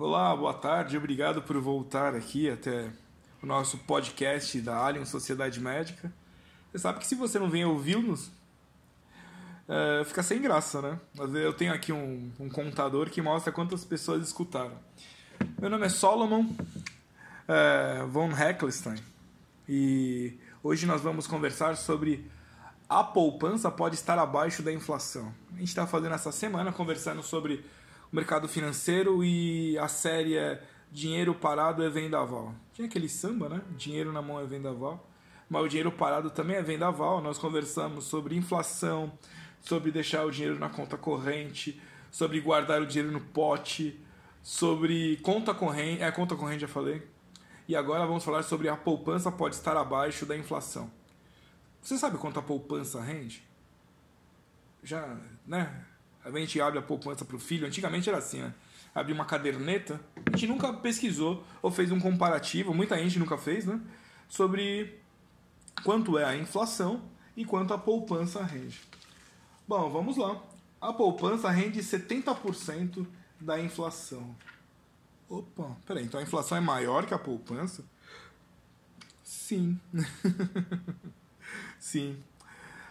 Olá, boa tarde, obrigado por voltar aqui até o nosso podcast da Alien Sociedade Médica. Você sabe que se você não vem ouvi-nos, é, fica sem graça, né? Mas eu tenho aqui um, um, contador que mostra quantas pessoas escutaram. Meu nome é Solomon é, von Heckelstein e hoje nós vamos conversar sobre a poupança pode estar abaixo da inflação. A gente está fazendo essa semana conversando sobre o mercado financeiro e a série é Dinheiro Parado é Vendaval. Tinha aquele samba, né? Dinheiro na mão é vendaval. Mas o dinheiro parado também é vendaval. Nós conversamos sobre inflação, sobre deixar o dinheiro na conta corrente, sobre guardar o dinheiro no pote, sobre conta corrente. É, conta corrente já falei. E agora vamos falar sobre a poupança pode estar abaixo da inflação. Você sabe quanto a poupança rende? Já, né? A gente abre a poupança para o filho. Antigamente era assim, né? Abre uma caderneta. A gente nunca pesquisou ou fez um comparativo, muita gente nunca fez, né? Sobre quanto é a inflação e quanto a poupança rende. Bom, vamos lá. A poupança rende 70% da inflação. Opa, peraí, então a inflação é maior que a poupança? Sim. Sim.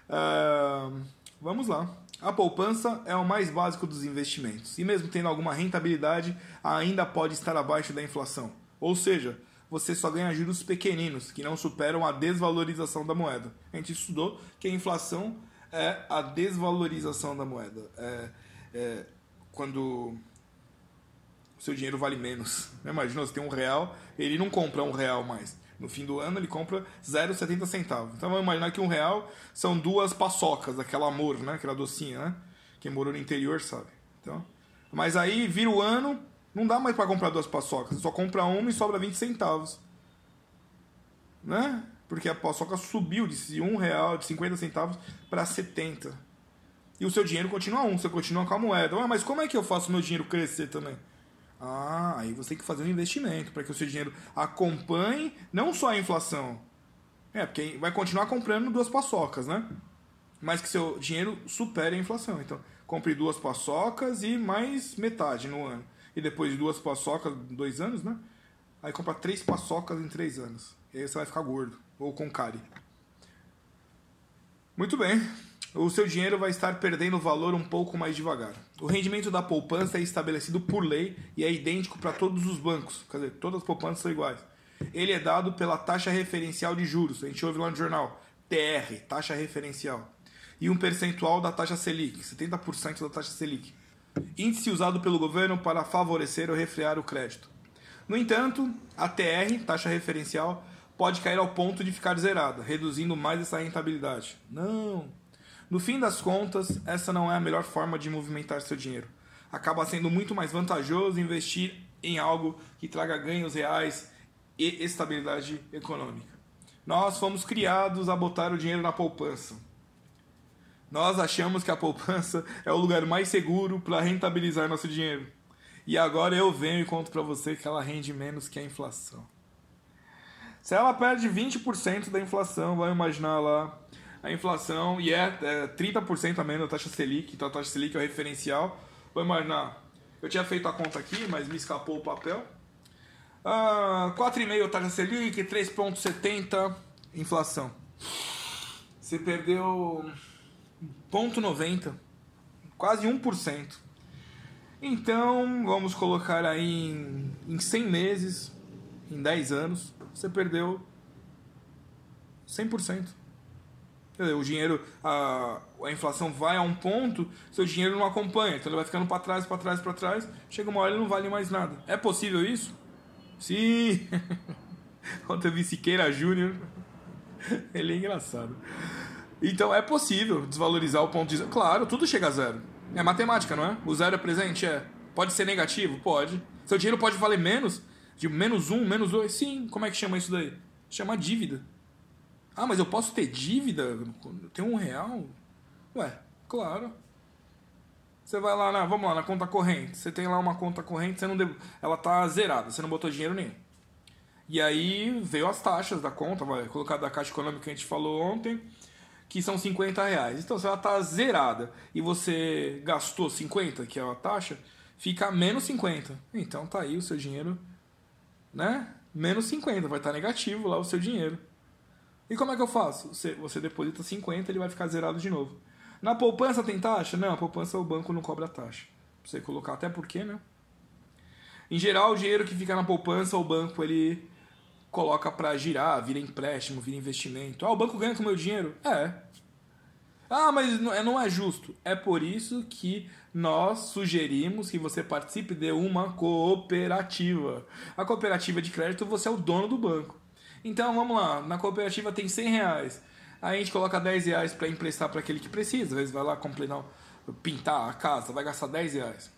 Uh, vamos lá. A poupança é o mais básico dos investimentos e, mesmo tendo alguma rentabilidade, ainda pode estar abaixo da inflação. Ou seja, você só ganha juros pequeninos, que não superam a desvalorização da moeda. A gente estudou que a inflação é a desvalorização da moeda. É, é quando o seu dinheiro vale menos. Imagina, você tem um real, ele não compra um real mais. No fim do ano ele compra 0,70 centavos. Então vamos imaginar que um real são duas paçocas, aquela amor, né? Aquela docinha, né? Quem morou no interior sabe. Então, mas aí vira o ano, não dá mais para comprar duas paçocas. Só compra uma e sobra 20 centavos. Né? Porque a paçoca subiu de um real, de 50 centavos para 70. E o seu dinheiro continua um, você continua com a moeda. Ah, mas como é que eu faço meu dinheiro crescer também? Ah, aí você tem que fazer um investimento para que o seu dinheiro acompanhe não só a inflação. É, porque vai continuar comprando duas paçocas, né? Mas que seu dinheiro supere a inflação. Então, compre duas paçocas e mais metade no ano. E depois de duas paçocas, dois anos, né? Aí compra três paçocas em três anos. E aí você vai ficar gordo. Ou com cárie. Muito bem. O seu dinheiro vai estar perdendo valor um pouco mais devagar. O rendimento da poupança é estabelecido por lei e é idêntico para todos os bancos. Quer dizer, todas as poupanças são iguais. Ele é dado pela taxa referencial de juros. A gente ouve lá no jornal. TR, taxa referencial. E um percentual da taxa Selic, 70% da taxa Selic. Índice usado pelo governo para favorecer ou refrear o crédito. No entanto, a TR, taxa referencial, pode cair ao ponto de ficar zerada, reduzindo mais essa rentabilidade. Não. No fim das contas, essa não é a melhor forma de movimentar seu dinheiro. Acaba sendo muito mais vantajoso investir em algo que traga ganhos reais e estabilidade econômica. Nós fomos criados a botar o dinheiro na poupança. Nós achamos que a poupança é o lugar mais seguro para rentabilizar nosso dinheiro. E agora eu venho e conto para você que ela rende menos que a inflação. Se ela perde 20% da inflação, vai imaginar lá a inflação, e é, é 30% a menos da taxa Selic, então a taxa Selic é o referencial. Vai imaginar, eu tinha feito a conta aqui, mas me escapou o papel. Ah, 4,5% taxa Selic, 3,70% inflação. Você perdeu 0,90%, quase 1%. Então, vamos colocar aí em, em 100 meses, em 10 anos, você perdeu 100%. O dinheiro, a, a inflação vai a um ponto, seu dinheiro não acompanha, então ele vai ficando para trás, para trás, para trás, chega uma hora ele não vale mais nada. É possível isso? Sim! Ontem eu vi Siqueira Júnior, ele é engraçado. Então é possível desvalorizar o ponto de zero. Claro, tudo chega a zero. É matemática, não é? O zero é presente? É. Pode ser negativo? Pode. Seu dinheiro pode valer menos? De menos um, menos dois? Sim. Como é que chama isso daí? Chama dívida. Ah, mas eu posso ter dívida? Eu tenho um real? Ué, claro. Você vai lá na, vamos lá, na conta corrente. Você tem lá uma conta corrente, você não deve, ela tá zerada, você não botou dinheiro nenhum. E aí veio as taxas da conta, vai colocar da Caixa Econômica que a gente falou ontem, que são 50 reais. Então, se ela tá zerada e você gastou 50, que é a taxa, fica menos 50. Então tá aí o seu dinheiro, né? Menos 50, vai estar negativo lá o seu dinheiro. E como é que eu faço? Você, você deposita 50, ele vai ficar zerado de novo. Na poupança tem taxa? Não, a poupança o banco não cobra taxa. Você colocar, até porque, né? Em geral, o dinheiro que fica na poupança, o banco ele coloca para girar, vira empréstimo, vira investimento. Ah, o banco ganha com o meu dinheiro? É. Ah, mas é, não é justo. É por isso que nós sugerimos que você participe de uma cooperativa. A cooperativa de crédito, você é o dono do banco. Então, vamos lá. Na cooperativa tem 100 reais. Aí a gente coloca 10 reais para emprestar para aquele que precisa. Às vezes vai lá completar, pintar a casa, vai gastar 10 reais.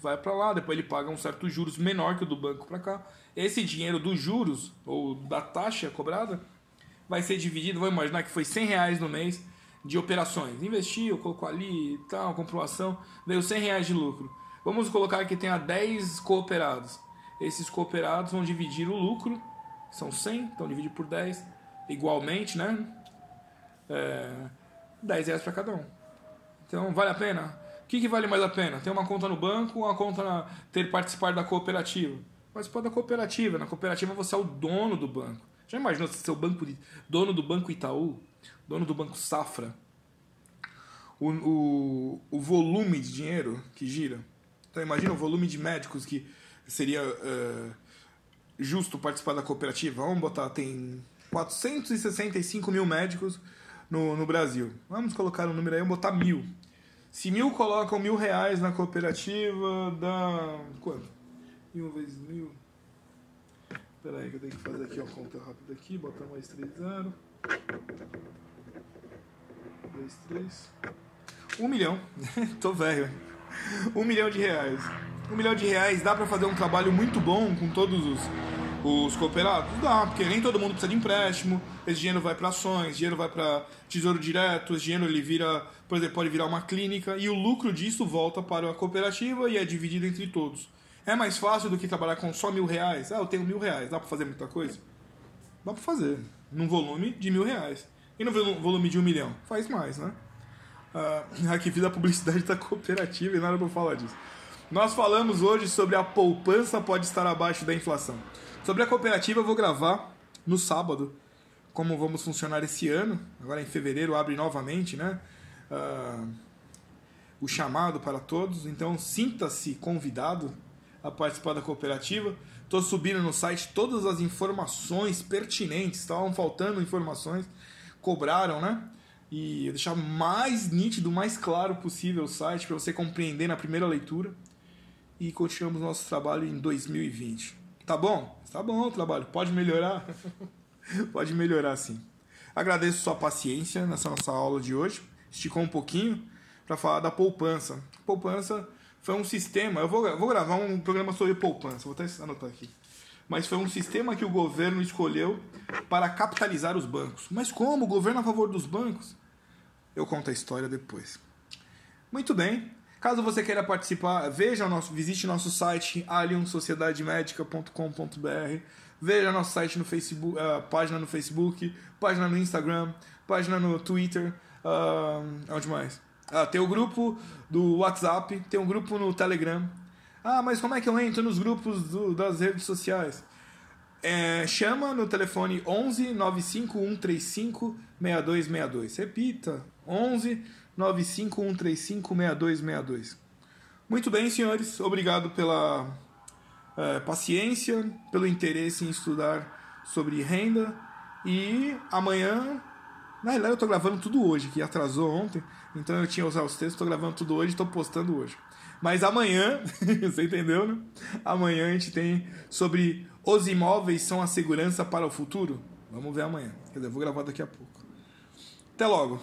Vai para lá, depois ele paga um certo juros menor que o do banco para cá. Esse dinheiro dos juros, ou da taxa cobrada, vai ser dividido, vamos imaginar que foi 100 reais no mês de operações. Investiu, colocou ali e tal, comprovação, veio 100 reais de lucro. Vamos colocar que tenha 10 cooperados. Esses cooperados vão dividir o lucro, são 100, então divide por 10, igualmente, né? É, 10 reais para cada um. Então, vale a pena? O que, que, vale mais a pena? Ter uma conta no banco ou uma conta na, ter participar da cooperativa? Participar da cooperativa. Na cooperativa você é o dono do banco. Já imaginou se seu banco dono do banco Itaú, dono do banco Safra, o, o, o volume de dinheiro que gira? Então imagina o volume de médicos que seria uh, justo participar da cooperativa. Vamos botar, tem 465 mil médicos no, no Brasil. Vamos colocar um número aí, vamos botar mil. Se mil colocam mil reais na cooperativa, dá quanto? Mil vezes mil. Espera aí que eu tenho que fazer aqui uma conta rápida aqui, botar mais três zero. Dois, três. Um milhão. Tô velho. Um milhão de reais. Um milhão de reais dá para fazer um trabalho muito bom com todos os os cooperados? Dá, porque nem todo mundo precisa de empréstimo, esse dinheiro vai para ações, dinheiro vai para tesouro direto, esse dinheiro ele vira, por exemplo, pode virar uma clínica e o lucro disso volta para a cooperativa e é dividido entre todos. É mais fácil do que trabalhar com só mil reais? Ah, eu tenho mil reais, dá para fazer muita coisa? Dá para fazer, num volume de mil reais. E no volume de um milhão? Faz mais, né? Ah, aqui fiz a publicidade da cooperativa e nada para falar disso. Nós falamos hoje sobre a poupança pode estar abaixo da inflação. Sobre a cooperativa, eu vou gravar no sábado como vamos funcionar esse ano. Agora em fevereiro abre novamente, né? Uh, o chamado para todos. Então sinta-se convidado a participar da cooperativa. Estou subindo no site todas as informações pertinentes. Estavam faltando informações, cobraram, né? E deixar mais nítido, mais claro possível o site para você compreender na primeira leitura. E continuamos nosso trabalho em 2020. Tá bom? Tá bom o trabalho. Pode melhorar? Pode melhorar sim. Agradeço sua paciência nessa nossa aula de hoje. Esticou um pouquinho para falar da poupança. Poupança foi um sistema. Eu vou, vou gravar um programa sobre poupança. Vou até anotar aqui. Mas foi um sistema que o governo escolheu para capitalizar os bancos. Mas como? O governo a favor dos bancos? Eu conto a história depois. Muito bem. Caso você queira participar, veja nosso, visite nosso site aliensociedademedica.com.br. Veja nosso site no Facebook, uh, página no Facebook, página no Instagram, página no Twitter, uh, onde mais? Uh, tem o grupo do WhatsApp, tem um grupo no Telegram. Ah, mas como é que eu entro nos grupos do, das redes sociais? É, chama no telefone 11 95135 6262. Repita, 11 951356262. Muito bem, senhores. Obrigado pela é, paciência, pelo interesse em estudar sobre renda. E amanhã, na realidade, eu estou gravando tudo hoje, que atrasou ontem. Então eu tinha usado os textos, estou gravando tudo hoje, estou postando hoje. Mas amanhã, você entendeu, né? Amanhã a gente tem sobre os imóveis são a segurança para o futuro. Vamos ver amanhã. Quer dizer, eu vou gravar daqui a pouco. Até logo.